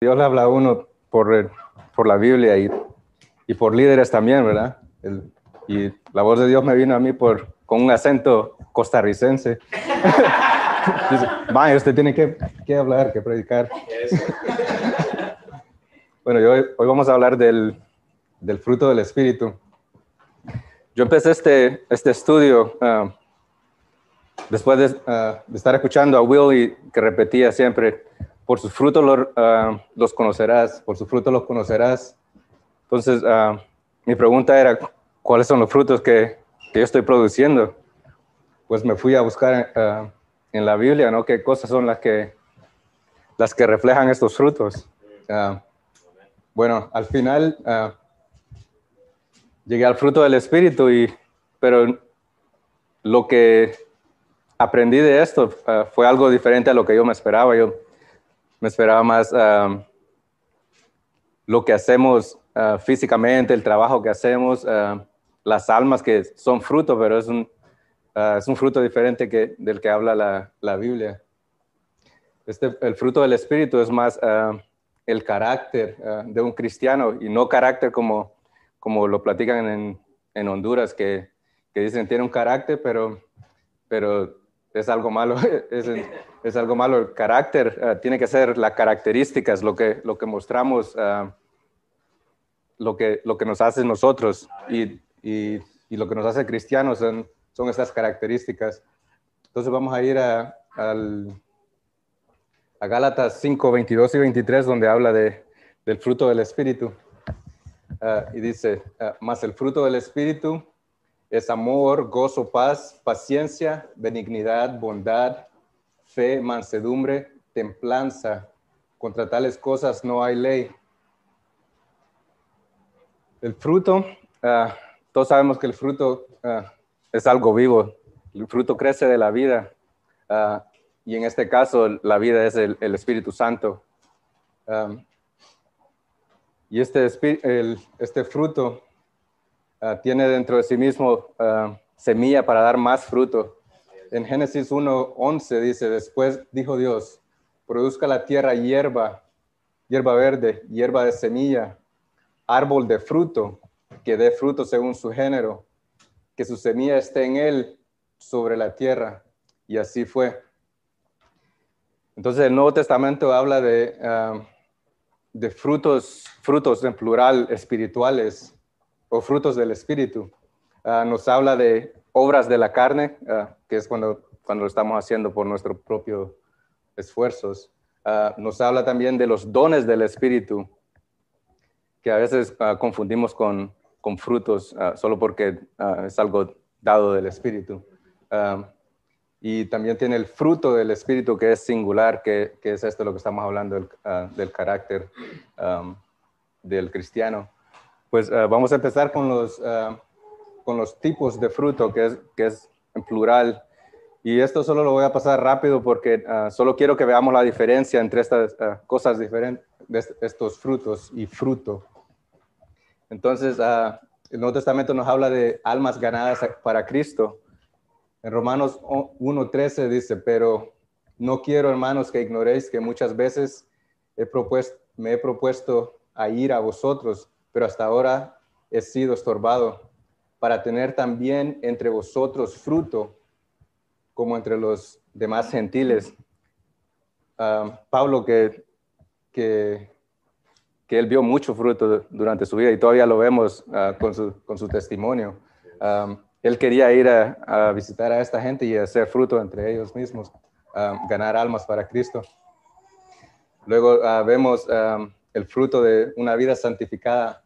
Dios le habla a uno por, por la Biblia y, y por líderes también, ¿verdad? y la voz de Dios me vino a mí por, con un acento costarricense. Dice, vaya, usted tiene que, que, hablar, que predicar. bueno, yo, hoy vamos a hablar del, del, fruto del Espíritu. Yo empecé este, este estudio uh, después de, uh, de, estar escuchando a Will que repetía siempre, por sus frutos los, uh, los conocerás, por sus frutos los conocerás. Entonces, mi pregunta era, ¿cuáles son los frutos que, que, yo estoy produciendo? Pues me fui a buscar en la Biblia, ¿no? ¿Qué cosas son las que, las que reflejan estos frutos? bueno, al final llegué al fruto del Espíritu, y, pero lo que aprendí de esto fue algo diferente a lo que yo me esperaba. Yo me esperaba más lo que hacemos uh, físicamente, el trabajo que hacemos, uh, las almas que son fruto, pero es un, uh, es un fruto diferente que, del que habla la, la Biblia. Este, el fruto del Espíritu es más el carácter de un cristiano y no carácter como, como lo platican en, en Honduras, que, que, dicen tiene un carácter, pero, pero es algo malo, es, algo malo. El carácter uh, tiene que ser las características, lo que, lo que mostramos, uh, lo, que, lo que nos hace nosotros y, y, lo que nos hace cristianos son, son estas características. Entonces vamos a ir a, al, a Gálatas 5, 22 y 23, donde habla de, del fruto del Espíritu. Uh, y dice, más el fruto del Espíritu es amor, gozo, paz, paciencia, benignidad, bondad, fe, mansedumbre, templanza. Contra tales cosas no hay ley. El fruto, uh, todos sabemos que el fruto uh, es algo vivo. El fruto crece de la vida. Uh, y en este caso, la vida es el, Espíritu Santo. Y este, el, este fruto uh, tiene dentro de sí mismo uh, semilla para dar más fruto. En Génesis 1.11 dice, después dijo Dios, produzca la tierra hierba, hierba verde, hierba de semilla, árbol de fruto, que dé fruto según su género, que su semilla esté en él sobre la tierra. Y así fue. Entonces el Nuevo Testamento habla de, uh, de frutos, frutos en plural espirituales o frutos del Espíritu. Uh, nos habla de obras de la carne, uh, que es cuando, cuando lo estamos haciendo por nuestros propios esfuerzos. Uh, nos habla también de los dones del Espíritu, que a veces confundimos con, con frutos solo porque es algo dado del Espíritu. y también tiene el fruto del Espíritu, que es singular, que, que es esto lo que estamos hablando del, del carácter del cristiano. Pues uh, vamos a empezar con los, uh, con los tipos de fruto, que es, que es en plural. Y esto solo lo voy a pasar rápido porque uh, solo quiero que veamos la diferencia entre estas cosas diferentes, de estos frutos y fruto. Entonces, el Nuevo Testamento nos habla de almas ganadas para Cristo. En Romanos 1.13 dice, pero no quiero, hermanos, que ignoréis que muchas veces he propuesto, me he propuesto a ir a vosotros pero hasta ahora he sido estorbado para tener también entre vosotros fruto como entre los demás gentiles. Ah, Pablo, que, que, que, él vio mucho fruto durante su vida y todavía lo vemos uh, con, su, con, su, testimonio. Um, él quería ir a, visitar a esta gente y hacer fruto entre ellos mismos, ganar almas para Cristo. Luego vemos el fruto de una vida santificada.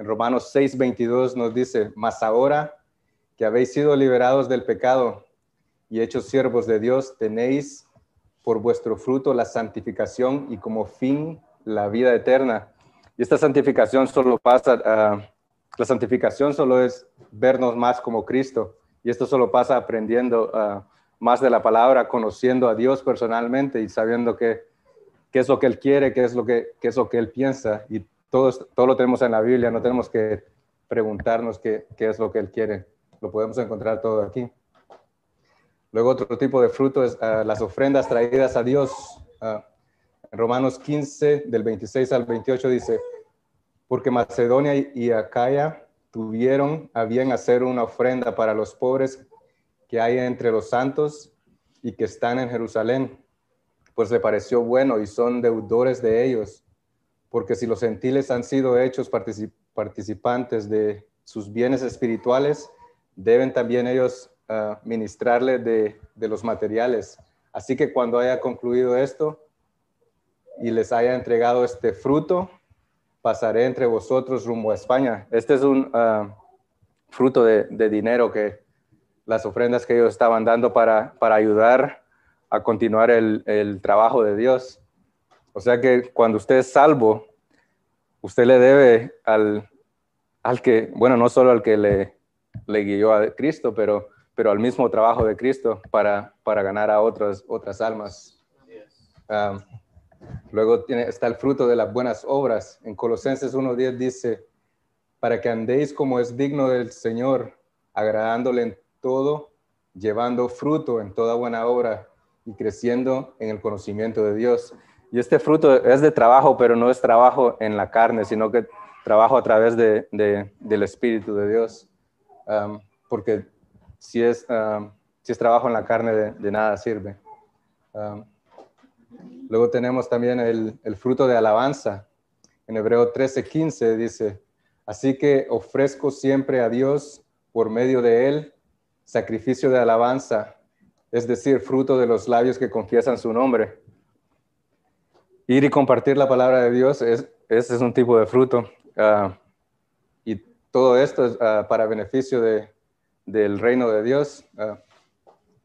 En Romanos 6, 22 nos dice, mas ahora que habéis sido liberados del pecado y hechos siervos de Dios, tenéis por vuestro fruto la santificación y como fin la vida eterna. Y esta santificación solo pasa, uh, la santificación solo es vernos más como Cristo. Y esto solo pasa aprendiendo uh, más de la palabra, conociendo a Dios personalmente y sabiendo que qué es lo que Él quiere, qué es lo que, es lo que Él piensa. Y todo, todo lo tenemos en la Biblia, no tenemos que preguntarnos qué, qué es lo que Él quiere. Lo podemos encontrar todo aquí. Luego otro tipo de fruto es uh, las ofrendas traídas a Dios. Uh, En Romanos 15, del 26 al 28 dice, porque Macedonia y Acaya tuvieron a bien hacer una ofrenda para los pobres que hay entre los santos y que están en Jerusalén, pues le pareció bueno y son deudores de ellos, porque si los gentiles han sido hechos participantes de sus bienes espirituales, deben también ellos ah, ministrarle de, de los materiales. Así que cuando haya concluido esto y les haya entregado este fruto, pasaré entre vosotros rumbo a España. Este es un ah, fruto de, dinero que las ofrendas que ellos estaban dando para, para ayudar a continuar el, trabajo de Dios. O sea que cuando usted es salvo, usted le debe al, al que, bueno, no solo al que le, le guió a Cristo, pero, pero al mismo trabajo de Cristo para, para ganar a otras, otras almas. Ah, Luego tiene, está el fruto de las buenas obras. En Colosenses 1.10 dice, para que andéis como es digno del Señor, agradándole en todo, llevando fruto en toda buena obra y creciendo en el conocimiento de Dios. Y este fruto es de trabajo, pero no es trabajo en la carne, sino que trabajo a través de, del Espíritu de Dios. Porque si es, si es trabajo en la carne, de, nada sirve. Luego tenemos también el, fruto de alabanza. En Hebreo 13:15 dice, así que ofrezco siempre a Dios por medio de él sacrificio de alabanza, es decir, fruto de los labios que confiesan su nombre. Ir y compartir la palabra de Dios, es, ese es un tipo de fruto. Ah, y todo esto es ah, para beneficio del reino de Dios. Ah,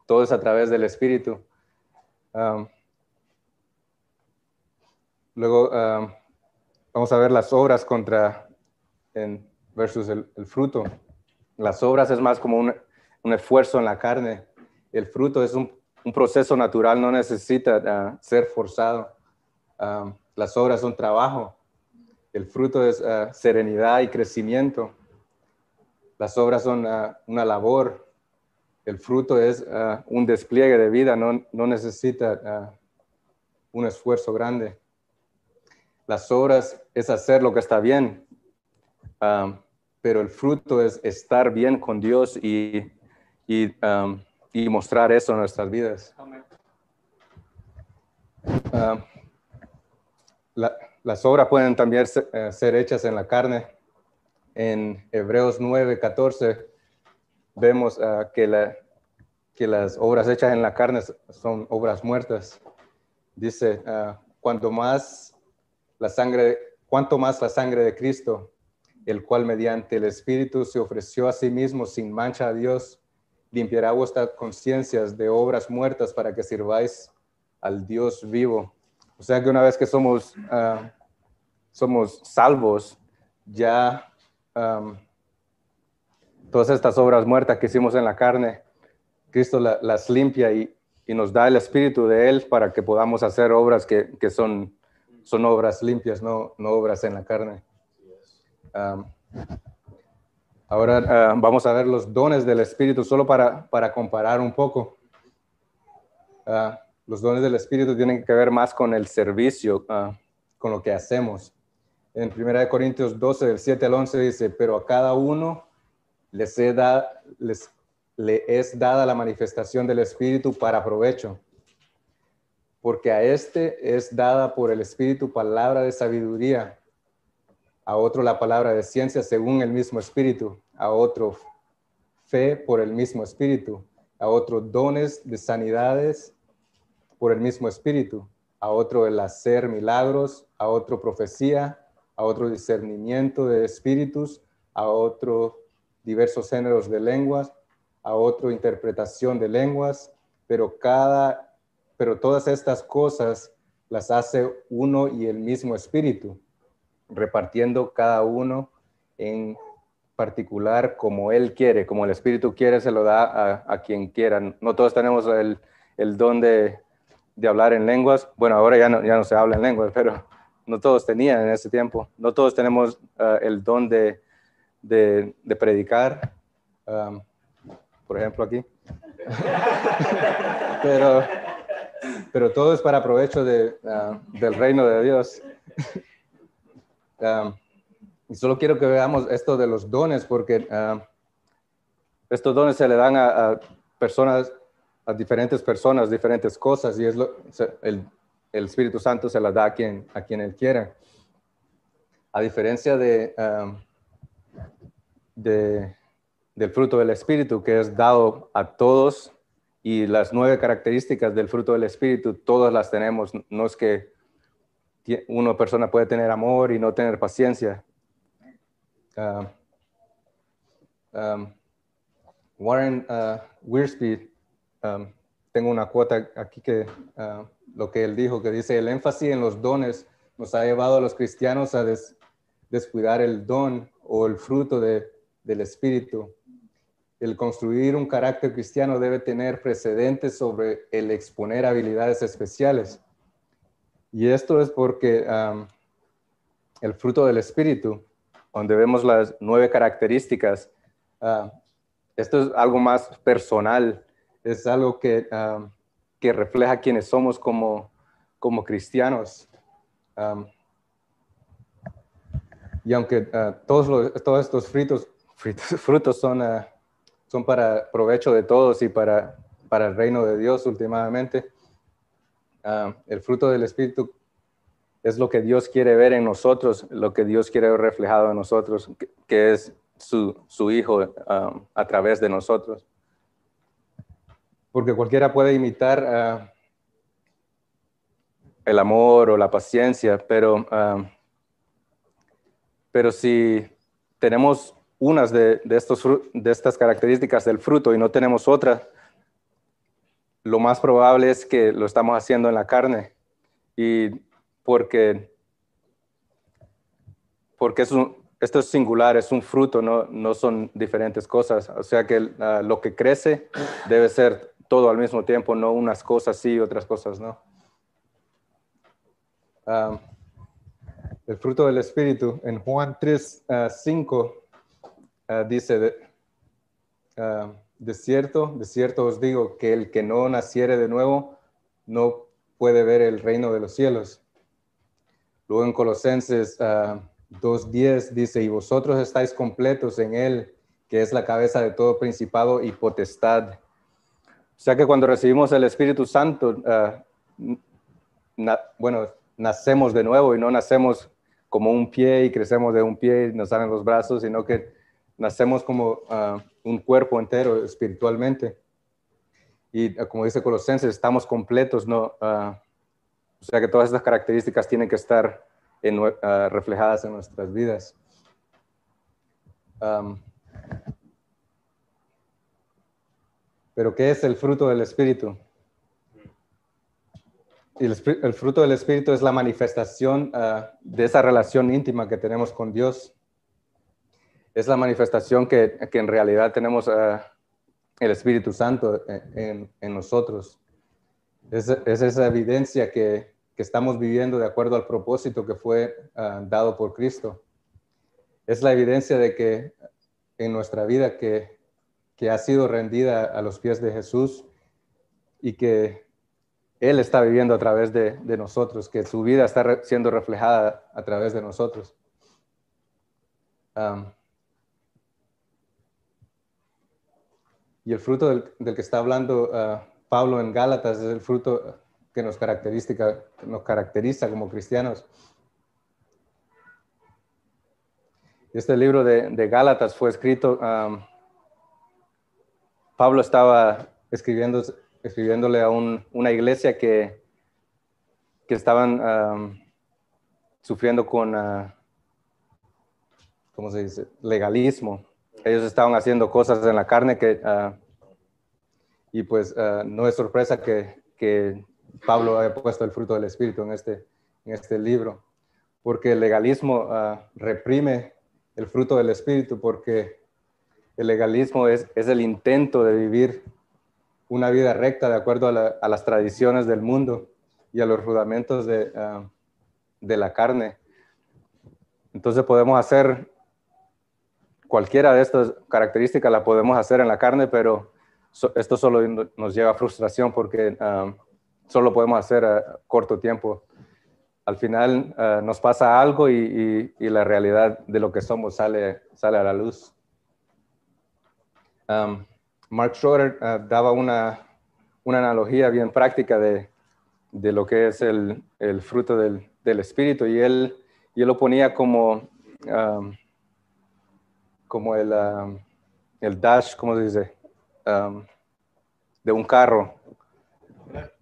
todo es a través del Espíritu. Luego vamos a ver las obras contra en, versus el, fruto. Las obras es más como un, esfuerzo en la carne. El fruto es un, proceso natural, no necesita ser forzado. Ah, las obras son trabajo. El fruto es serenidad y crecimiento. Las obras son una labor. El fruto es un despliegue de vida, no, no necesita un esfuerzo grande. Las obras es hacer lo que está bien, um, pero el fruto es estar bien con Dios y, y, um, mostrar eso en nuestras vidas. Las obras pueden también eh, ser, hechas en la carne. En Hebreos 9, 14 vemos uh, que, la, que las obras hechas en la carne son obras muertas. Dice, uh, más la sangre, cuanto más la sangre de Cristo, el cual mediante el Espíritu se ofreció a sí mismo sin mancha a Dios, limpiará vuestras conciencias de obras muertas para que sirváis al Dios vivo. O sea que una vez que somos, ah, somos salvos, ya todas estas obras muertas que hicimos en la carne, Cristo las limpia y, nos da el Espíritu de Él para que podamos hacer obras que, que son son obras limpias, no, no obras en la carne. ahora ah, vamos a ver los dones del Espíritu, solo para, para comparar un poco. Ah, los dones del Espíritu tienen que ver más con el servicio, ah, con lo que hacemos. En 1 Corintios 12, del 7 al 11 dice, pero a cada uno les, les le es dada la manifestación del Espíritu para provecho porque a este es dada por el Espíritu palabra de sabiduría, a otro la palabra de ciencia según el mismo Espíritu, a otro fe por el mismo Espíritu, a otro dones de sanidades por el mismo Espíritu, a otro el hacer milagros, a otro profecía, a otro discernimiento de espíritus, a otro diversos géneros de lenguas, a otro interpretación de lenguas, pero cada pero todas estas cosas las hace uno y el mismo espíritu, repartiendo cada uno en particular como él quiere, como el espíritu quiere, se lo da a, quien quiera. No todos tenemos el, don de, hablar en lenguas. Bueno, ahora ya no, ya no se habla en lenguas, pero no todos tenían en ese tiempo. No todos tenemos uh, el don de, predicar, um, por ejemplo aquí. pero pero todo es para provecho de, ah, del reino de Dios. Ah, y solo quiero que veamos esto de los dones, porque ah, estos dones se le dan a, personas, a diferentes personas, diferentes cosas, y es lo, el, el, Espíritu Santo se las da a quien, a quien Él quiera. A diferencia de, de, del fruto del Espíritu, que es dado a todos y las nueve características del fruto del Espíritu, todas las tenemos. No es que una persona puede tener amor y no tener paciencia. Ah, um, Warren uh, tengo una cuota aquí que uh, lo que él dijo, que dice, el énfasis en los dones nos ha llevado a los cristianos a descuidar el don o el fruto de, del Espíritu el construir un carácter cristiano debe tener precedentes sobre el exponer habilidades especiales. Y esto es porque el fruto del Espíritu, donde vemos las nueve características, ah, esto es algo más personal, es algo que, que refleja quiénes somos como, como cristianos. y aunque ah, todos, todos estos fritos, frutos son ah, son para provecho de todos y para, para el reino de Dios últimamente. El fruto del Espíritu es lo que Dios quiere ver en nosotros, lo que Dios quiere ver reflejado en nosotros, que, es su, su Hijo a través de nosotros. Porque cualquiera puede imitar ah, el amor o la paciencia, pero, pero si tenemos unas de, estos, de estas características del fruto y no tenemos otras, lo más probable es que lo estamos haciendo en la carne. Y porque, porque es esto es singular, es un fruto, no, no son diferentes cosas. O sea que ah, lo que crece debe ser todo al mismo tiempo, no unas cosas sí, otras cosas no. Ah, el fruto del Espíritu, en Juan 3, 5, Ah, dice, ah, de, cierto, de cierto os digo que el que no naciere de nuevo no puede ver el reino de los cielos. Luego en Colosenses 2.10 ah, dice, y vosotros estáis completos en él, que es la cabeza de todo principado y potestad. O sea que cuando recibimos el Espíritu Santo, bueno, nacemos de nuevo y no nacemos como un pie y crecemos de un pie y nos salen los brazos, sino que nacemos como ah, un cuerpo entero espiritualmente. Y ah, como dice Colosenses, estamos completos, ¿no? O sea que todas estas características tienen que estar reflejadas en nuestras vidas. Pero ¿qué es el fruto del Espíritu? el, fruto del Espíritu es la manifestación de esa relación íntima que tenemos con Dios es la manifestación que, que en realidad tenemos uh, el Espíritu Santo en, en nosotros. Es, es, esa evidencia que, que, estamos viviendo de acuerdo al propósito que fue uh, dado por Cristo. Es la evidencia de que en nuestra vida que, que ha sido rendida a los pies de Jesús y que Él está viviendo a través de, nosotros, que su vida está siendo reflejada a través de nosotros. Y el fruto del, que está hablando ah, Pablo en Gálatas es el fruto que nos caracteriza, nos caracteriza como cristianos. Este libro de, Gálatas fue escrito, Pablo estaba escribiendo, escribiéndole a una iglesia que, que estaban sufriendo con, uh, ¿cómo se dice?, legalismo ellos estaban haciendo cosas en la carne que, ah, y pues ah, no es sorpresa que, que, Pablo haya puesto el fruto del Espíritu en este, en este libro, porque el legalismo ah, reprime el fruto del Espíritu, porque el legalismo es, es, el intento de vivir una vida recta de acuerdo a, las tradiciones del mundo y a los rudamentos de, de la carne. Entonces podemos hacer cualquiera de estas características la podemos hacer en la carne, pero esto solo nos lleva a frustración porque solo podemos hacer a corto tiempo. Al final uh, nos pasa algo y, y, y, la realidad de lo que somos sale, sale a la luz. Um, Mark Schroeder uh, daba una, una, analogía bien práctica de, de lo que es el, el fruto del, del, Espíritu y él, y él lo ponía como, um, como el, um, el dash, ¿cómo se dice? de un carro,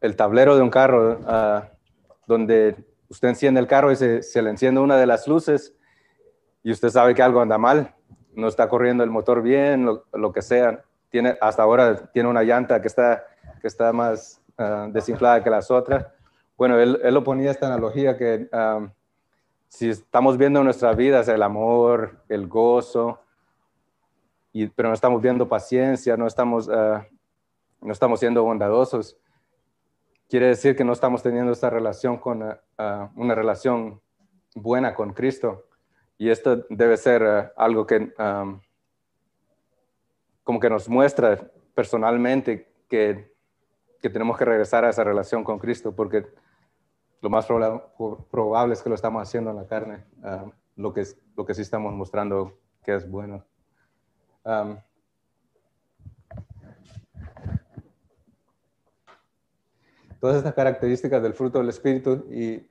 el tablero de un carro, uh, donde usted enciende el carro y se, se, le enciende una de las luces y usted sabe que algo anda mal, no está corriendo el motor bien, lo, lo que sea. Tiene, hasta ahora tiene una llanta que está, que está más uh, desinflada que las otras. Bueno, él, él, lo ponía esta analogía que um, si estamos viendo en nuestras vidas el amor, el gozo, y, pero no estamos viendo paciencia, no estamos, uh, no estamos siendo bondadosos, quiere decir que no estamos teniendo esta relación con una relación buena con Cristo. Y esto debe ser uh, algo que como que nos muestra personalmente que, que, tenemos que regresar a esa relación con Cristo, porque lo más proba probable es que lo estamos haciendo en la carne, lo, que, lo que sí estamos mostrando que es bueno. Todas estas características del fruto del Espíritu y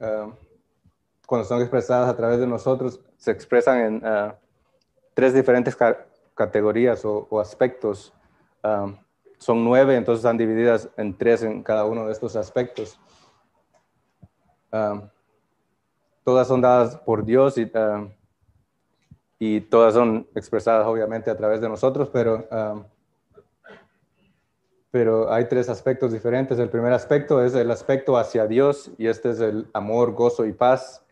cuando son expresadas a través de nosotros, se expresan en uh, tres diferentes ca categorías o, o aspectos. Um, son nueve, entonces están divididas en tres en cada uno de estos aspectos. Um, todas son dadas por Dios y, uh, y, todas son expresadas obviamente a través de nosotros, pero um, pero hay tres aspectos diferentes. El primer aspecto es el aspecto hacia Dios y este es el amor, gozo y paz.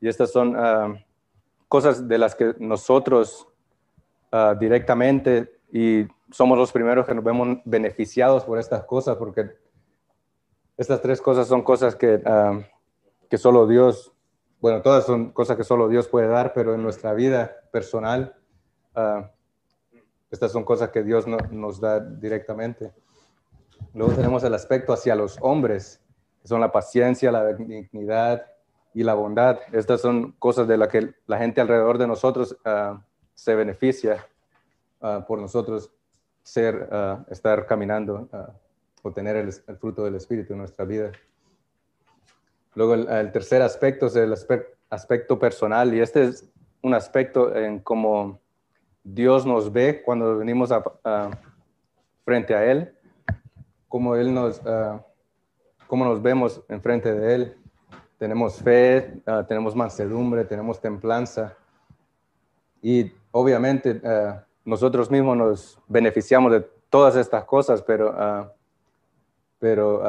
Y estas son uh, cosas de las que nosotros uh, directamente y somos los primeros que nos vemos beneficiados por estas cosas porque estas tres cosas son cosas que, uh, que solo Dios, bueno, todas son cosas que solo Dios puede dar, pero en nuestra vida personal, estas son cosas que Dios no, nos da directamente. Luego tenemos el aspecto hacia los hombres, que son la paciencia, la dignidad y la bondad. Estas son cosas de las que la gente alrededor de nosotros uh, se beneficia uh, por nosotros ser, uh, estar caminando o tener el, fruto del Espíritu en nuestra vida. Luego el, tercer aspecto es el aspecto, personal y este es un aspecto en cómo Dios nos ve cuando venimos frente a Él cómo Él nos, cómo nos vemos enfrente de Él. Tenemos fe, uh, tenemos mansedumbre, tenemos templanza. Y obviamente uh, nosotros mismos nos beneficiamos de todas estas cosas, pero, pero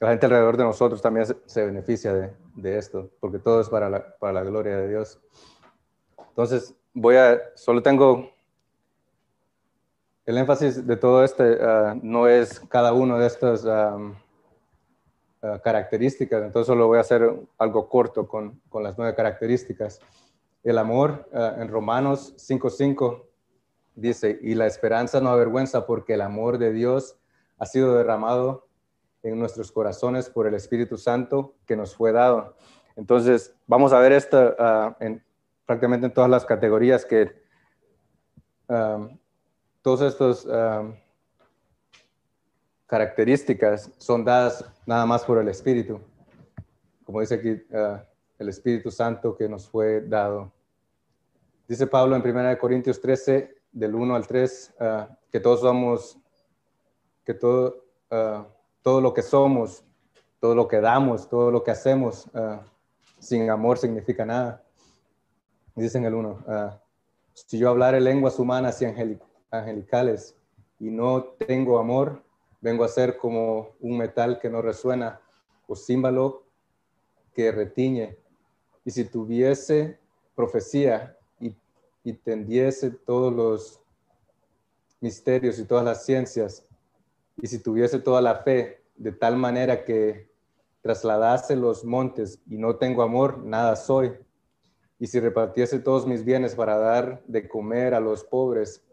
la gente alrededor de nosotros también se, beneficia de, de, esto, porque todo es para la, para la gloria de Dios. Entonces, voy a, solo tengo el énfasis de todo este uh, no es cada uno de estas um, uh, características, entonces solo voy a hacer algo corto con, con las nueve características. El amor uh, en Romanos 5.5 dice, y la esperanza no avergüenza porque el amor de Dios ha sido derramado en nuestros corazones por el Espíritu Santo que nos fue dado. Entonces, vamos a ver esto en, prácticamente en todas las categorías que um, todas estas um, características son dadas nada más por el Espíritu. Como dice aquí, uh, el Espíritu Santo que nos fue dado. Dice Pablo en 1 Corintios 13, del 1 al 3, uh, que todos somos, que todo, uh, todo lo que somos, todo lo que damos, todo lo que hacemos, sin amor significa nada. Dice en el 1, si yo hablara lenguas humanas y angelicales y no tengo amor, vengo a ser como un metal que no resuena o símbolo que retiñe. Y si tuviese profecía y, y tendiese todos los misterios y todas las ciencias, y si tuviese toda la fe de tal manera que trasladase los montes y no tengo amor, nada soy. Y si repartiese todos mis bienes para dar de comer a los pobres,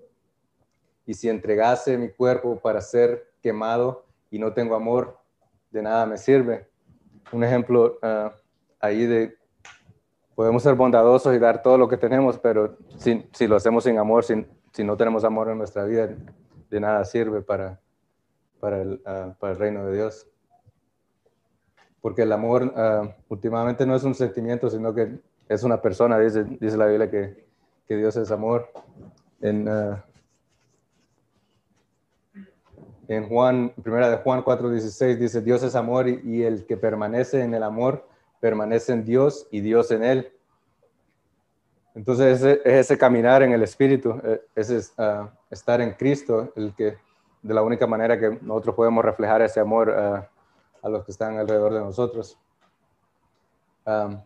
y si entregase mi cuerpo para ser quemado y no tengo amor, de nada me sirve. Un ejemplo ah, ahí de, podemos ser bondadosos y dar todo lo que tenemos, pero si, si lo hacemos sin amor, si, si, no tenemos amor en nuestra vida, de nada sirve para, para, el, ah, para el reino de Dios. Porque el amor uh, últimamente no es un sentimiento, sino que es una persona, dice, dice la Biblia que, que Dios es amor. En, en Juan, primera de Juan 4:16 dice, Dios es amor y, el que permanece en el amor permanece en Dios y Dios en él. Entonces es, ese caminar en el Espíritu, e, es uh, estar en Cristo, el que de la única manera que nosotros podemos reflejar ese amor uh, a los que están alrededor de nosotros. Um,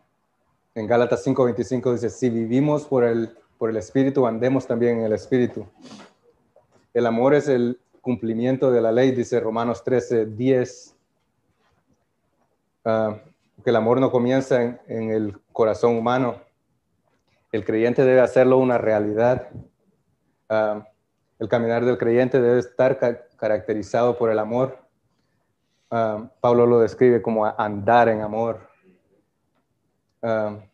en Gálatas 5:25 dice, si vivimos por el, por el Espíritu, andemos también en el Espíritu. El amor es el, cumplimiento de la ley, dice Romanos 13, 10, ah, que el amor no comienza en, el corazón humano. El creyente debe hacerlo una realidad. Ah, el caminar del creyente debe estar caracterizado por el amor. Ah, Pablo lo describe como andar en amor. en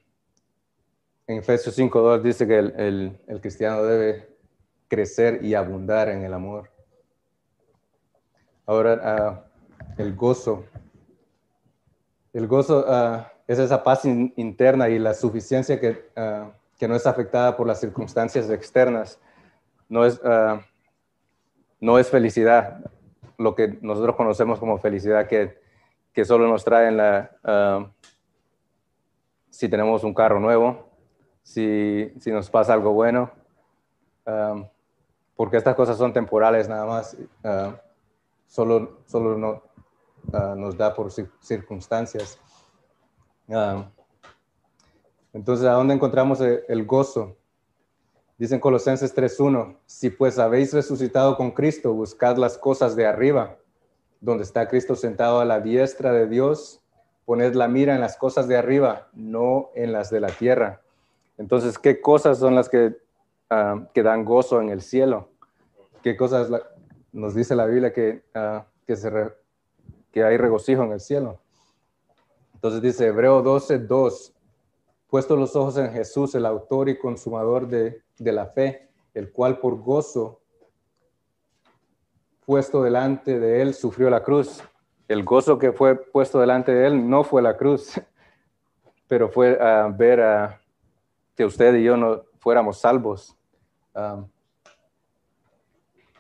Efesios 5.2 dice que el cristiano debe crecer y abundar en el amor. Ahora, ah, el gozo. El gozo ah, es esa paz interna y la suficiencia que, ah, que, no es afectada por las circunstancias externas. No es, no es felicidad, lo que nosotros conocemos como felicidad, que, que solo nos trae en la, si tenemos un carro nuevo, si, si nos pasa algo bueno, porque estas cosas son temporales nada más solo, solo no, ah, nos da por circunstancias. Ah, entonces, ¿a dónde encontramos el, gozo? Dicen Colosenses 3.1, si pues habéis resucitado con Cristo, buscad las cosas de arriba, donde está Cristo sentado a la diestra de Dios, poned la mira en las cosas de arriba, no en las de la tierra. Entonces, ¿qué cosas son las que, ah, que dan gozo en el cielo? ¿Qué cosas nos dice la Biblia que, ah, que, hay regocijo en el cielo. Entonces dice Hebreo 12, 2, puesto los ojos en Jesús, el autor y consumador de, de la fe, el cual por gozo puesto delante de él sufrió la cruz. El gozo que fue puesto delante de él no fue la cruz, pero fue a ver a, que usted y yo no fuéramos salvos. Ah,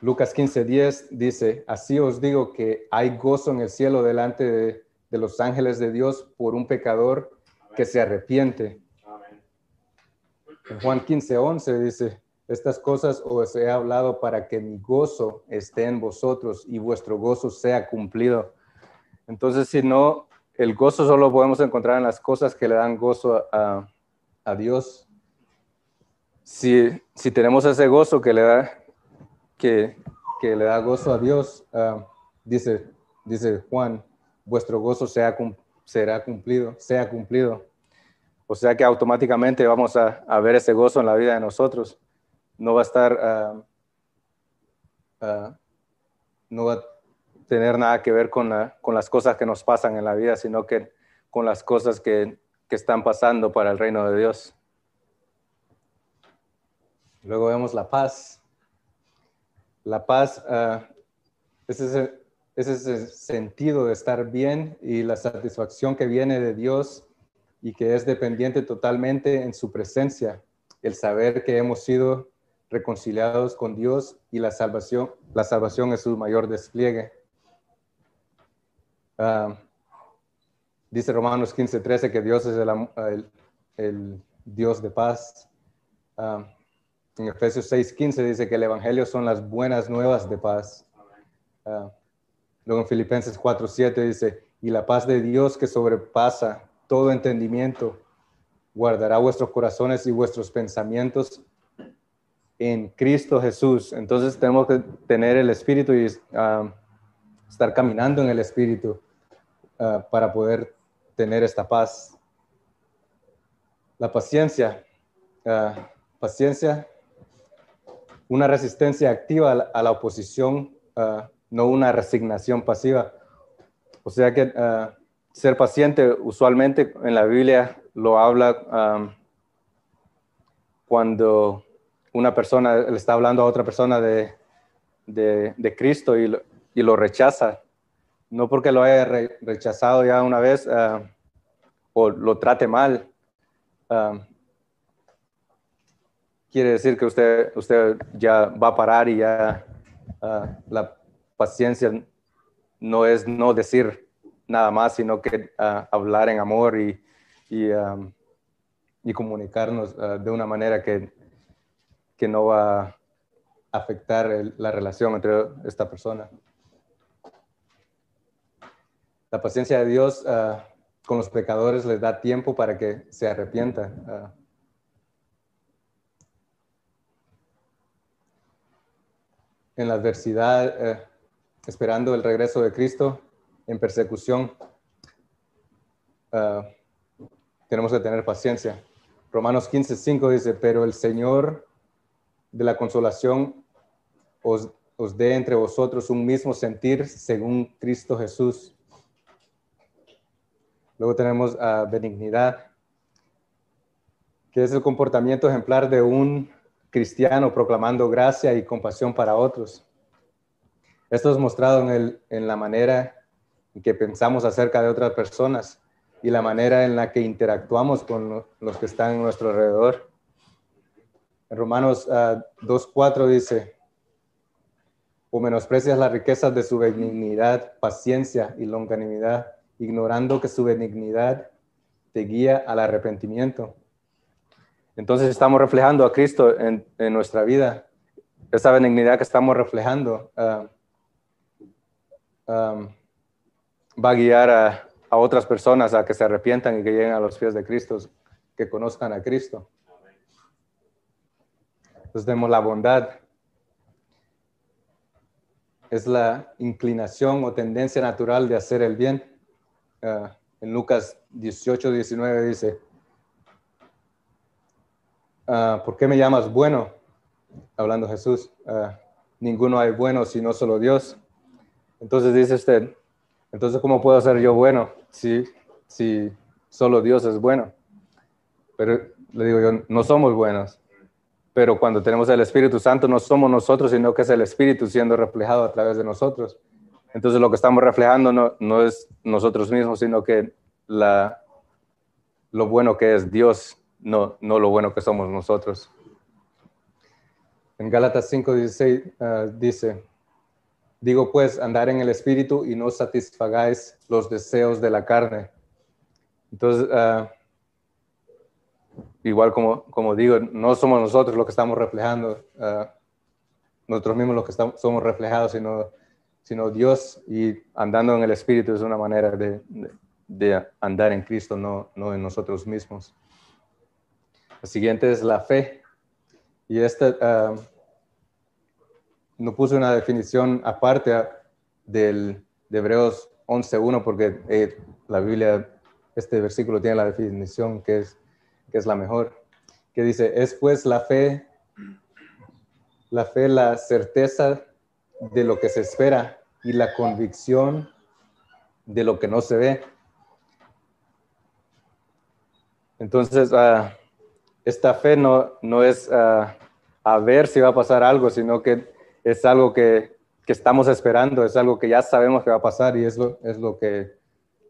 Lucas 15:10 dice, así os digo que hay gozo en el cielo delante de, los ángeles de Dios por un pecador que se arrepiente. En Juan 15:11 dice, estas cosas os he hablado para que mi gozo esté en vosotros y vuestro gozo sea cumplido. Entonces, si no, el gozo solo podemos encontrar en las cosas que le dan gozo a, a Dios. Si, si tenemos ese gozo que le da que, le da gozo a Dios, ah, dice, dice Juan, vuestro gozo será cumplido, sea cumplido. O sea que automáticamente vamos a, ver ese gozo en la vida de nosotros. No va a estar, ah, ah, no va a tener nada que ver con, las cosas que nos pasan en la vida, sino que con las cosas que están pasando para el reino de Dios. Luego vemos la paz. La paz uh, es, ese, sentido de estar bien y la satisfacción que viene de Dios y que es dependiente totalmente en su presencia. El saber que hemos sido reconciliados con Dios y la salvación, la salvación es su mayor despliegue. Uh, dice Romanos 15, 13 que Dios es el, Dios de paz. Uh, en Efesios 6:15 dice que el Evangelio son las buenas nuevas de paz. Uh, luego en Filipenses 4:7 dice, y la paz de Dios que sobrepasa todo entendimiento, guardará vuestros corazones y vuestros pensamientos en Cristo Jesús. Entonces tenemos que tener el Espíritu y uh, estar caminando en el Espíritu uh, para poder tener esta paz. La paciencia. paciencia una resistencia activa a la, oposición, ah, no una resignación pasiva. O sea que ah, ser paciente usualmente en la Biblia lo habla cuando una persona le está hablando a otra persona de, de, Cristo y lo, y lo, rechaza. No porque lo haya rechazado ya una vez ah, o lo trate mal. Quiere decir que usted, usted ya va a parar y ya ah, la paciencia no es no decir nada más, sino que ah, hablar en amor y, y, comunicarnos de una manera que que no va a afectar la relación entre esta persona. La paciencia de Dios ah, con los pecadores les da tiempo para que se arrepienta. Ah. En la adversidad, eh, esperando el regreso de Cristo, en persecución, ah, tenemos que tener paciencia. Romanos 15, 5 dice, pero el Señor de la consolación os, dé entre vosotros un mismo sentir según Cristo Jesús. Luego tenemos a benignidad, que es el comportamiento ejemplar de un cristiano proclamando gracia y compasión para otros. Esto es mostrado en, el, en la manera en que pensamos acerca de otras personas y la manera en la que interactuamos con los que están en nuestro alrededor. En Romanos 2.4 ah, dice, o menosprecias las riquezas de su benignidad, paciencia y longanimidad, ignorando que su benignidad te guía al arrepentimiento. Entonces estamos reflejando a Cristo en, nuestra vida. Esa benignidad que estamos reflejando ah, ah, va a guiar a, otras personas a que se arrepientan y que lleguen a los pies de Cristo, que conozcan a Cristo. Entonces tenemos la bondad. Es la inclinación o tendencia natural de hacer el bien. Ah, en Lucas 18, 19 dice, ah, ¿por qué me llamas bueno? Hablando Jesús, ah, ninguno hay bueno sino solo Dios. Entonces dice usted, entonces ¿cómo puedo ser yo bueno si, si solo Dios es bueno? Pero le digo yo, no somos buenos pero cuando tenemos el Espíritu Santo no somos nosotros, sino que es el Espíritu siendo reflejado a través de nosotros. Entonces lo que estamos reflejando no, no es nosotros mismos, sino que la, lo bueno que es Dios, no, no lo bueno que somos nosotros. En Gálatas 5:16 uh, dice, digo pues, andar en el Espíritu y no satisfagáis los deseos de la carne. Entonces, uh, igual como, como digo, no somos nosotros los que estamos reflejando, ah, nosotros mismos los que estamos, somos reflejados, sino, sino Dios y andando en el Espíritu es una manera de, de, andar en Cristo, no, no en nosotros mismos. La siguiente es la fe. Y esta uh, no puse una definición aparte del, de Hebreos 11.1 porque eh, la Biblia, este versículo tiene la definición que es que es la mejor, que dice, es pues la fe, la fe, la certeza de lo que se espera y la convicción de lo que no se ve. Entonces, ah, esta fe no, no es ah, a ver si va a pasar algo, sino que es algo que, que, estamos esperando, es algo que ya sabemos que va a pasar y es lo, es lo, que,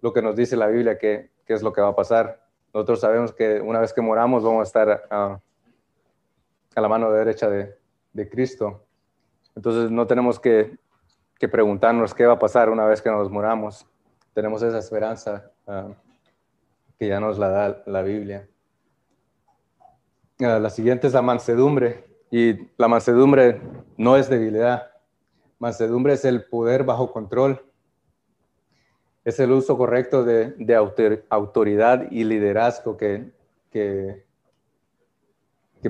lo que nos dice la Biblia que, que es lo que va a pasar. Nosotros sabemos que una vez que moramos vamos a estar a, la mano derecha de, Cristo. Entonces no tenemos que, preguntarnos qué va a pasar una vez que nos moramos. Tenemos esa esperanza ah, que ya nos la da la Biblia. Ah, la siguiente es la mansedumbre. Y la mansedumbre no es debilidad. Mansedumbre es el poder bajo control es el uso correcto de, autoridad y liderazgo que, que,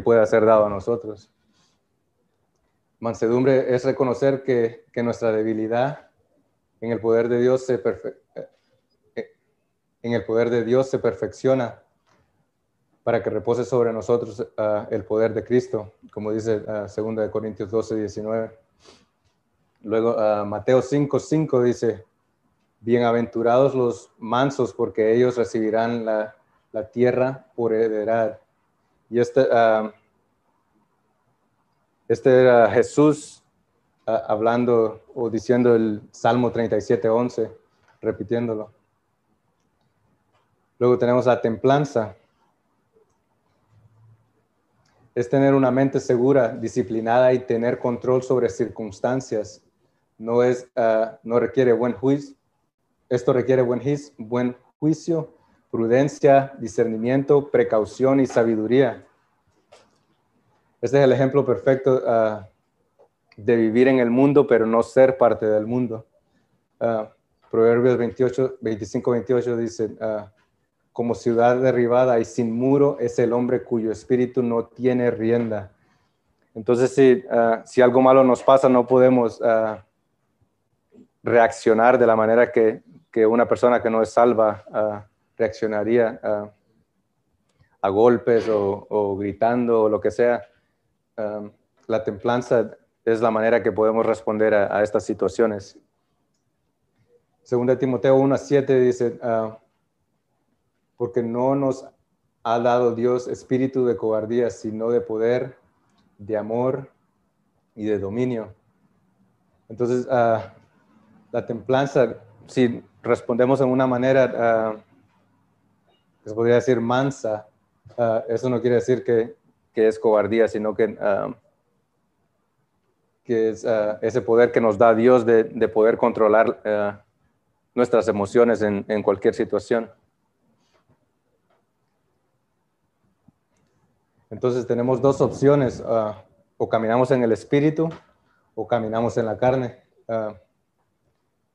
puede ser dado a nosotros. Mansedumbre es reconocer que, nuestra debilidad en el poder de Dios se eh, en el poder de Dios se perfecciona para que repose sobre nosotros ah, el poder de Cristo, como dice 2 uh, Corintios 12, 19. Luego uh, Mateo 5, 5 dice, Bienaventurados los mansos, porque ellos recibirán la, tierra por heredad. Y este, ah, este era Jesús ah, hablando o diciendo el Salmo 37, 11, repitiéndolo. Luego tenemos la templanza. Es tener una mente segura, disciplinada y tener control sobre circunstancias. No, es, ah, no requiere buen juicio. Esto requiere buen, juicio, prudencia, discernimiento, precaución y sabiduría. Este es el ejemplo perfecto ah, de vivir en el mundo, pero no ser parte del mundo. Ah, Proverbios 28, 25, 28 dice, como ciudad derribada y sin muro es el hombre cuyo espíritu no tiene rienda. Entonces, si, ah, algo malo nos pasa, no podemos ah, reaccionar de la manera que, una persona que no es salva ah, reaccionaría a golpes o, gritando o lo que sea. la templanza es la manera que podemos responder a, estas situaciones. Segunda Timoteo 1 a 7 dice, porque no nos ha dado Dios espíritu de cobardía, sino de poder, de amor y de dominio. Entonces, ah, la templanza, si respondemos en una manera, ah, se podría decir mansa, ah, eso no quiere decir que, es cobardía, sino que es ese poder que nos da Dios de, poder controlar nuestras emociones en cualquier situación. Entonces tenemos dos opciones, ah, o caminamos en el espíritu o caminamos en la carne. Ah,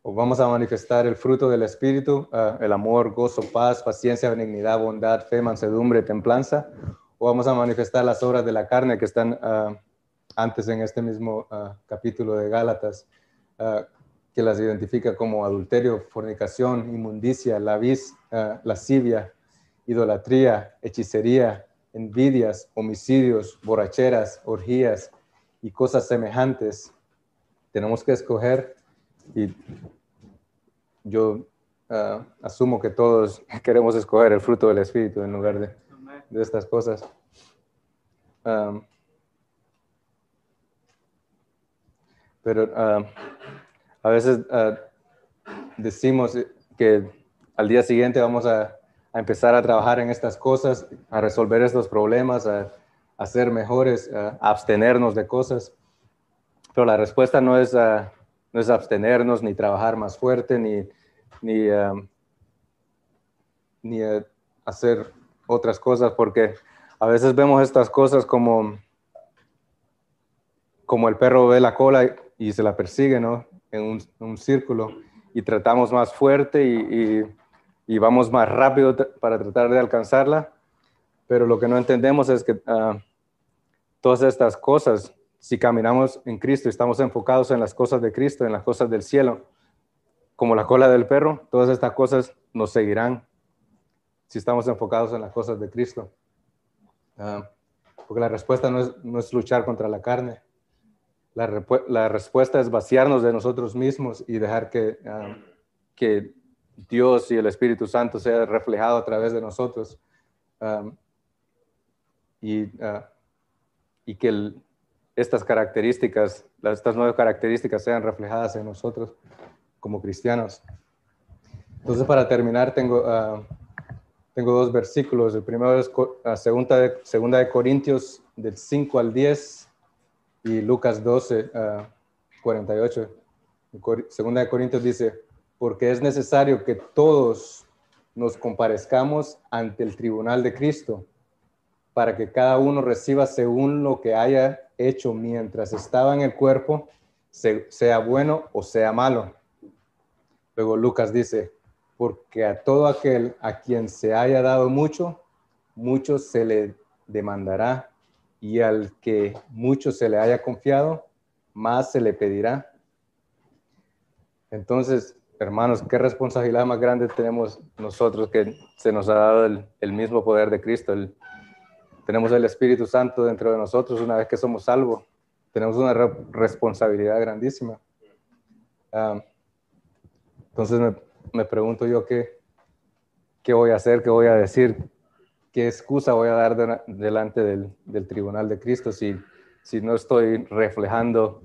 o vamos a manifestar el fruto del espíritu, ah, el amor, gozo, paz, paciencia, benignidad, bondad, fe, mansedumbre, templanza, o vamos a manifestar las obras de la carne que están antes en este mismo capítulo de Gálatas, que las identifica como adulterio, fornicación, inmundicia, lavis, lascivia, idolatría, hechicería, envidias, homicidios, borracheras, orgías y cosas semejantes. Tenemos que escoger y yo ah, asumo que todos queremos escoger el fruto del Espíritu en lugar de, de estas cosas. pero a veces ah, decimos que al día siguiente vamos a a empezar a trabajar en estas cosas, a resolver estos problemas, a, ser mejores, a, abstenernos de cosas. Pero la respuesta no es, no es abstenernos, ni trabajar más fuerte, ni, ni, ni hacer otras cosas, porque a veces vemos estas cosas como, como el perro ve la cola y, se la persigue, ¿no? En un, círculo, y tratamos más fuerte y y vamos más rápido para tratar de alcanzarla, pero lo que no entendemos es que ah, todas estas cosas, si caminamos en Cristo y estamos enfocados en las cosas de Cristo, en las cosas del cielo, como la cola del perro, todas estas cosas nos seguirán si estamos enfocados en las cosas de Cristo. Ah, porque la respuesta no es, no es, luchar contra la carne. La, la, respuesta es vaciarnos de nosotros mismos y dejar que, ah, que Dios y el Espíritu Santo sea reflejado a través de nosotros um, y, uh, y, que estas características, estas nuevas características sean reflejadas en nosotros como cristianos. Entonces, para terminar, tengo, uh, tengo dos versículos. El primero es uh, segunda, segunda de Corintios del 5 al 10 y Lucas 12, 48. Segunda de Corintios dice, porque es necesario que todos nos comparezcamos ante el tribunal de Cristo, para que cada uno reciba según lo que haya hecho mientras estaba en el cuerpo, sea bueno o sea malo. Luego Lucas dice, porque a todo aquel a quien se haya dado mucho, mucho se le demandará, y al que mucho se le haya confiado, más se le pedirá. Entonces, hermanos, qué responsabilidad más grande tenemos nosotros que se nos ha dado el, mismo poder de Cristo. tenemos el Espíritu Santo dentro de nosotros una vez que somos salvos. Tenemos una responsabilidad grandísima. Ah, entonces me pregunto yo qué, qué voy a hacer, qué voy a decir, qué excusa voy a dar delante del, tribunal de Cristo si, si no estoy reflejando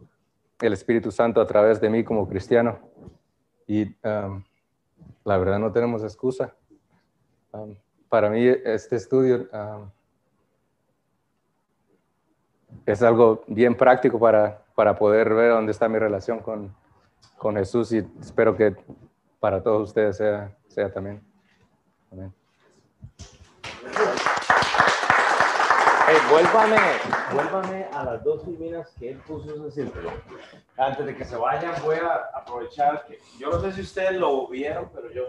el Espíritu Santo a través de mí como cristiano. Y um, la verdad no tenemos excusa. Um, para mí este estudio es algo bien práctico para, para poder ver dónde está mi relación con, con Jesús y espero que para todos ustedes sea, sea también. Amén. Vuélvame, vuélvame a las dos líneas que él puso ese círculo. Antes de que se vayan, voy a aprovechar que yo no sé si ustedes lo vieron, pero yo.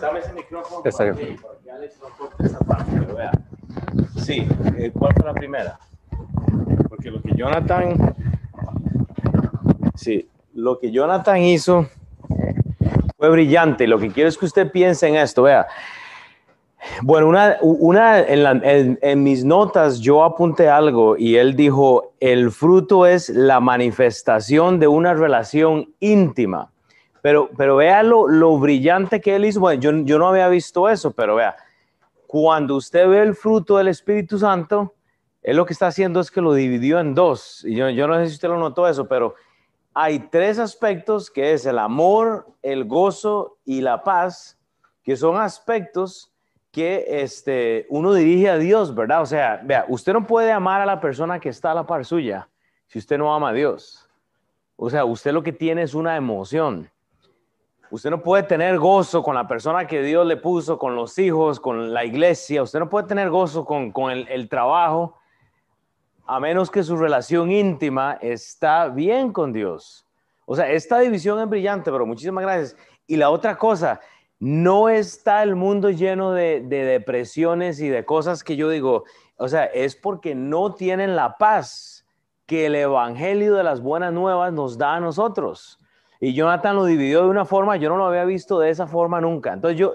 Dame ese micrófono Está para que, Alex no corte esa parte, pero vea. Sí, eh, ¿cuál fue la primera? Porque lo que Jonathan. Sí, lo que Jonathan hizo fue brillante. Lo que quiero es que usted piense en esto, vea. Bueno, una, una en, mis notas yo apunté algo y él dijo, el fruto es la manifestación de una relación íntima. Pero, pero vea lo, lo brillante que él hizo. Bueno, yo, yo no había visto eso, pero vea, cuando usted ve el fruto del Espíritu Santo, él lo que está haciendo es que lo dividió en dos. Y yo, yo no sé si usted lo notó eso, pero hay tres aspectos que es el amor, el gozo y la paz, que son aspectos que este, uno dirige a Dios, ¿verdad? O sea, vea, usted no puede amar a la persona que está a la par suya si usted no ama a Dios. O sea, usted lo que tiene es una emoción. Usted no puede tener gozo con la persona que Dios le puso, con los hijos, con la iglesia. Usted no puede tener gozo con, con el, el trabajo, a menos que su relación íntima está bien con Dios. O sea, esta división es brillante, pero muchísimas gracias. Y la otra cosa, no está el mundo lleno de, depresiones y de cosas que yo digo, o sea, es porque no tienen la paz que el Evangelio de las buenas nuevas nos da a nosotros. Y Jonathan lo dividió de una forma, yo no lo había visto de esa forma nunca. Entonces yo,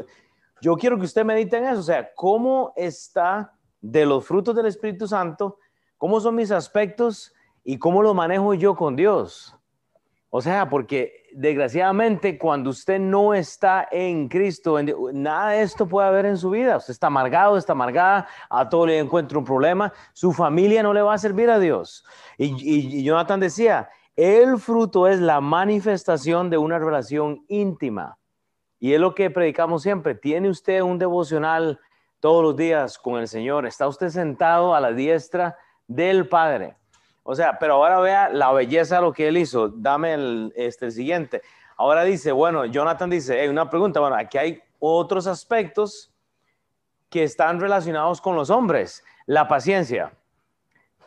yo quiero que usted medite en eso, o sea, cómo está de los frutos del Espíritu Santo, cómo son mis aspectos y cómo lo manejo yo con Dios. O sea, porque desgraciadamente cuando usted no está en Cristo, nada de esto puede haber en su vida. Usted está amargado, está amargada, a todo le encuentra un problema, su familia no le va a servir a Dios. Y, Jonathan decía, el fruto es la manifestación de una relación íntima. Y es lo que predicamos siempre. Tiene usted un devocional todos los días con el Señor. Está usted sentado a la diestra del Padre. O sea, pero ahora vea la belleza de lo que él hizo. Dame el, este, siguiente. Ahora dice, bueno, Jonathan dice, hay una pregunta, bueno, aquí hay otros aspectos que están relacionados con los hombres. La paciencia.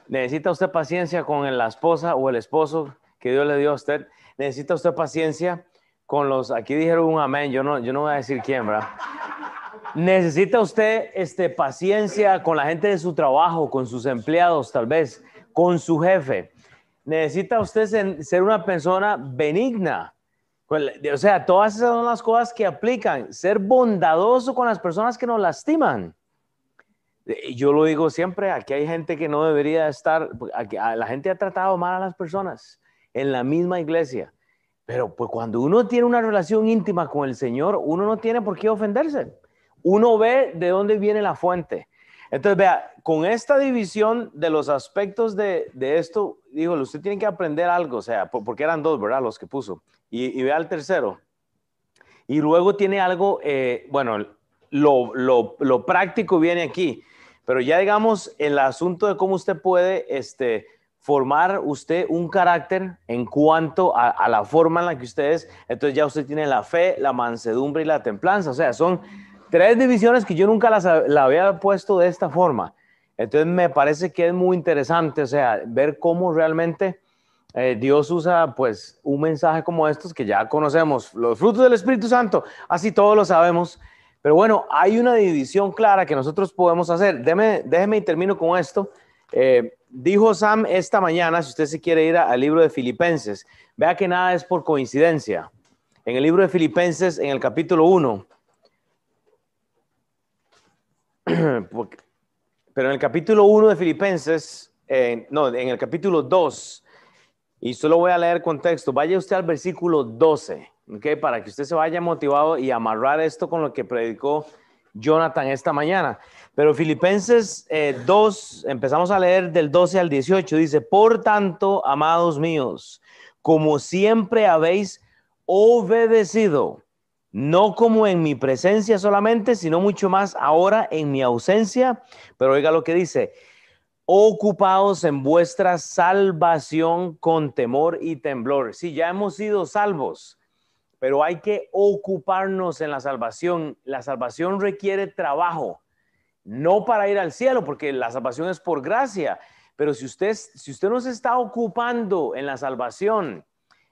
¿Necesita usted paciencia con la esposa o el esposo que Dios le dio a usted? ¿Necesita usted paciencia con los, aquí dijeron un amén, yo no, yo no voy a decir quién, ¿verdad? ¿Necesita usted este, paciencia con la gente de su trabajo, con sus empleados tal vez? Con su jefe. Necesita usted ser una persona benigna. O sea, todas esas son las cosas que aplican. Ser bondadoso con las personas que nos lastiman. Yo lo digo siempre, aquí hay gente que no debería estar, la gente ha tratado mal a las personas en la misma iglesia. Pero pues cuando uno tiene una relación íntima con el Señor, uno no tiene por qué ofenderse. Uno ve de dónde viene la fuente. Entonces, vea, con esta división de los aspectos de, esto, digo, usted tiene que aprender algo, o sea, porque eran dos, ¿verdad? Los que puso. Y, vea el tercero. Y luego tiene algo, eh, bueno, lo, práctico viene aquí, pero ya digamos, el asunto de cómo usted puede este, formar usted un carácter en cuanto a, a la forma en la que usted es, entonces ya usted tiene la fe, la mansedumbre y la templanza, o sea, son tres divisiones que yo nunca las la había puesto de esta forma. Entonces me parece que es muy interesante, o sea, ver cómo realmente eh, Dios usa pues un mensaje como estos que ya conocemos, los frutos del Espíritu Santo, así todos lo sabemos. Pero bueno, hay una división clara que nosotros podemos hacer. Déjeme, déjeme y termino con esto. Eh, dijo Sam esta mañana, si usted se quiere ir al libro de Filipenses, vea que nada es por coincidencia. En el libro de Filipenses, en el capítulo 1, pero en el capítulo 1 de Filipenses, no, en el capítulo 2, y solo voy a leer contexto, vaya usted al versículo 12. ¿ok? Para que usted se vaya motivado y amarrar esto con lo que predicó Jonathan esta mañana. Pero Filipenses 2, eh, empezamos a leer del 12 al 18, dice, por tanto, amados míos, como siempre habéis obedecido, no como en mi presencia solamente, sino mucho más ahora en mi ausencia. Pero oiga lo que dice, ocupados en vuestra salvación con temor y temblor. Sí, ya hemos sido salvos, pero hay que ocuparnos en la salvación. La salvación requiere trabajo, no para ir al cielo, porque la salvación es por gracia. Pero si usted, si usted no se está ocupando en la salvación,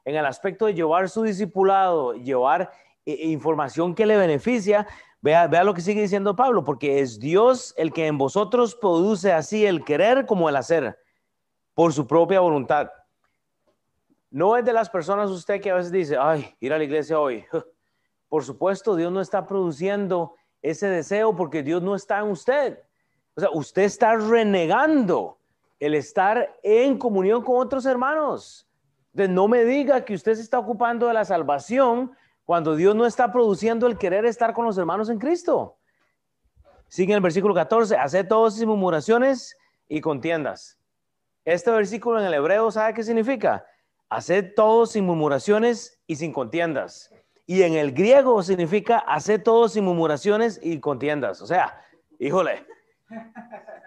en el aspecto de llevar su discipulado, llevar información que le beneficia, vea, vea lo que sigue diciendo Pablo, porque es Dios el que en vosotros produce así el querer como el hacer, por su propia voluntad. No es de las personas usted que a veces dice, ay, ir a la iglesia hoy. Por supuesto, Dios no está produciendo ese deseo porque Dios no está en usted. O sea, usted está renegando el estar en comunión con otros hermanos. Entonces, no me diga que usted se está ocupando de la salvación cuando Dios no está produciendo el querer estar con los hermanos en Cristo. Sigue en el versículo 14, hace todas sin murmuraciones y contiendas. Este versículo en el hebreo, ¿sabe qué significa? Hacer todo sin murmuraciones y sin contiendas. Y en el griego significa hacer todo sin murmuraciones y contiendas. O sea, híjole.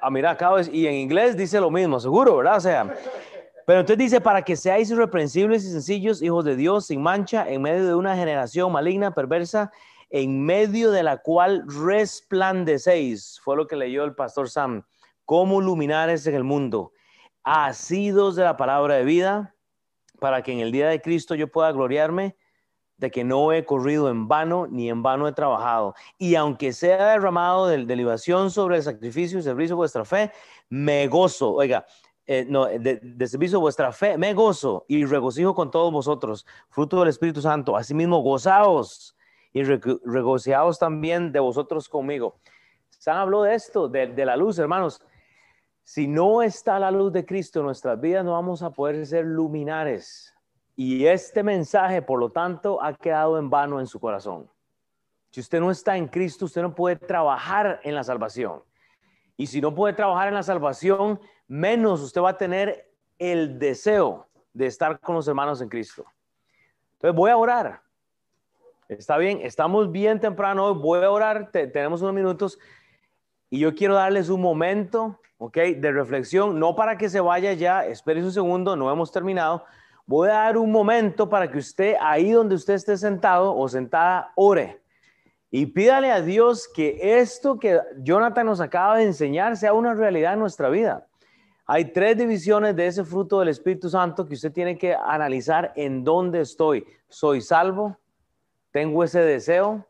Ah, mira, acá y en inglés dice lo mismo, seguro, ¿verdad? O sea, pero entonces dice, para que seáis irreprensibles y sencillos, hijos de Dios, sin mancha, en medio de una generación maligna, perversa, en medio de la cual resplandecéis, fue lo que leyó el pastor Sam, como luminares en el mundo, asidos de la palabra de vida, para que en el día de Cristo yo pueda gloriarme de que no he corrido en vano ni en vano he trabajado. Y aunque sea derramado de, de libación sobre el sacrificio y servicio de vuestra fe, me gozo. Oiga, eh, no, de, de, servicio vuestra fe, me gozo y regocijo con todos vosotros, fruto del Espíritu Santo. Asimismo, gozaos y regocijaos también de vosotros conmigo. San habló de esto, de, de, la luz, hermanos. Si no está la luz de Cristo en nuestras vidas, no vamos a poder ser luminares. Y este mensaje, por lo tanto, ha quedado en vano en su corazón. Si usted no está en Cristo, usted no puede trabajar en la salvación. Y si no puede trabajar en la salvación, menos usted va a tener el deseo de estar con los hermanos en Cristo. Entonces voy a orar. Está bien, estamos bien temprano, voy a orar, tenemos unos minutos y yo quiero darles un momento, ¿ok? De reflexión, no para que se vaya ya, espere un segundo, no hemos terminado. Voy a dar un momento para que usted, ahí donde usted esté sentado o sentada, ore. Y pídale a Dios que esto que Jonathan nos acaba de enseñar sea una realidad en nuestra vida. Hay tres divisiones de ese fruto del Espíritu Santo que usted tiene que analizar en dónde estoy. ¿Soy salvo? ¿Tengo ese deseo?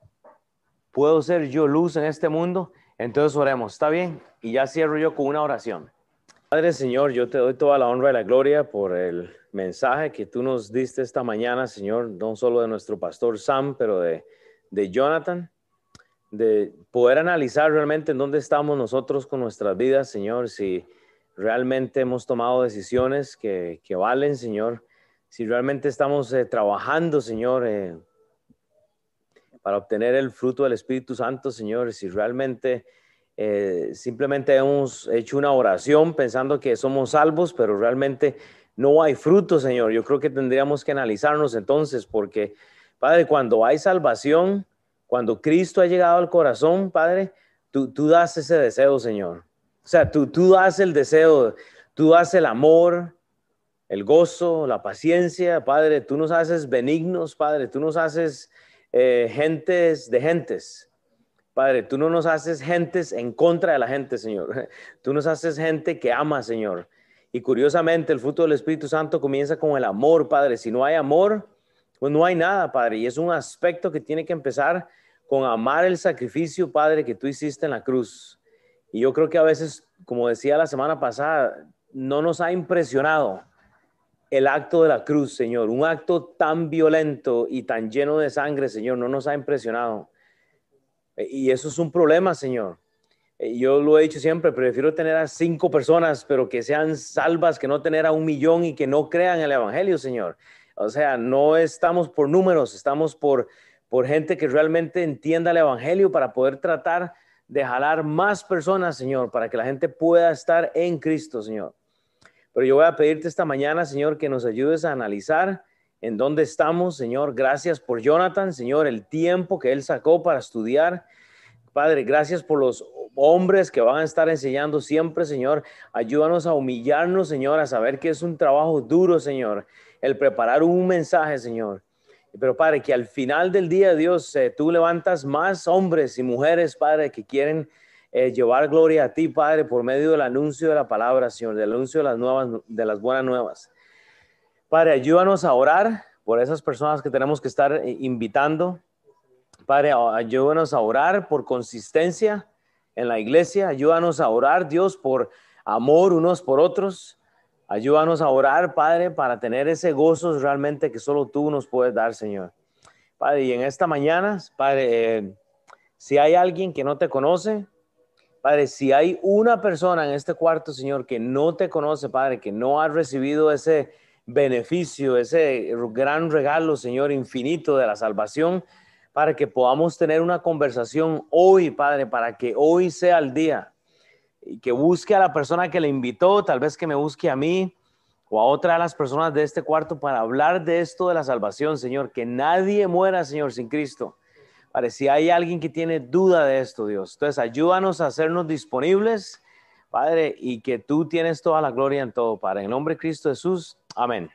¿Puedo ser yo luz en este mundo? Entonces oremos, ¿está bien? Y ya cierro yo con una oración. Padre Señor, yo te doy toda la honra y la gloria por el mensaje que tú nos diste esta mañana, Señor, no solo de nuestro pastor Sam, pero de, de Jonathan, de poder analizar realmente en dónde estamos nosotros con nuestras vidas, Señor, si realmente hemos tomado decisiones que, que valen, Señor, si realmente estamos eh, trabajando, Señor, eh, para obtener el fruto del Espíritu Santo, Señor, si realmente eh, simplemente hemos hecho una oración pensando que somos salvos, pero realmente no hay fruto, Señor. Yo creo que tendríamos que analizarnos entonces, porque, Padre, cuando hay salvación, cuando Cristo ha llegado al corazón, Padre, tú, tú das ese deseo, Señor. O sea, tú, tú das el deseo, tú das el amor, el gozo, la paciencia, Padre. Tú nos haces benignos, Padre. Tú nos haces eh, gentes de gentes. Padre, tú no nos haces gentes en contra de la gente, Señor. Tú nos haces gente que ama, Señor. Y curiosamente, el fruto del Espíritu Santo comienza con el amor, Padre. Si no hay amor, pues no hay nada, Padre. Y es un aspecto que tiene que empezar con amar el sacrificio, Padre, que tú hiciste en la cruz. Y yo creo que a veces, como decía la semana pasada, no nos ha impresionado el acto de la cruz, Señor. Un acto tan violento y tan lleno de sangre, Señor, no nos ha impresionado. Y eso es un problema, Señor. Yo lo he dicho siempre, prefiero tener a cinco personas, pero que sean salvas, que no tener a un millón y que no crean el Evangelio, Señor. O sea, no estamos por números, estamos por, por gente que realmente entienda el Evangelio para poder tratar de jalar más personas, Señor, para que la gente pueda estar en Cristo, Señor. Pero yo voy a pedirte esta mañana, Señor, que nos ayudes a analizar en dónde estamos, Señor. Gracias por Jonathan, Señor, el tiempo que él sacó para estudiar. Padre, gracias por los hombres que van a estar enseñando siempre, Señor. Ayúdanos a humillarnos, Señor, a saber que es un trabajo duro, Señor, el preparar un mensaje, Señor. Pero Padre, que al final del día, Dios, eh, tú levantas más hombres y mujeres, Padre, que quieren eh, llevar gloria a ti, Padre, por medio del anuncio de la palabra, Señor, del anuncio de las nuevas, de las buenas nuevas. Padre, ayúdanos a orar por esas personas que tenemos que estar eh, invitando. Padre, ayúdanos a orar por consistencia en la iglesia. Ayúdanos a orar, Dios, por amor unos por otros. Ayúdanos a orar, Padre, para tener ese gozo realmente que solo tú nos puedes dar, Señor. Padre, y en esta mañana, Padre, eh, si hay alguien que no te conoce, Padre, si hay una persona en este cuarto, Señor, que no te conoce, Padre, que no ha recibido ese beneficio, ese gran regalo, Señor, infinito de la salvación, para que podamos tener una conversación hoy, Padre, para que hoy sea el día y que busque a la persona que le invitó, tal vez que me busque a mí o a otra de las personas de este cuarto para hablar de esto de la salvación, Señor, que nadie muera, Señor, sin Cristo. Padre, si hay alguien que tiene duda de esto, Dios, entonces ayúdanos a hacernos disponibles, Padre, y que tú tienes toda la gloria en todo, Padre. En nombre de Cristo Jesús, amén.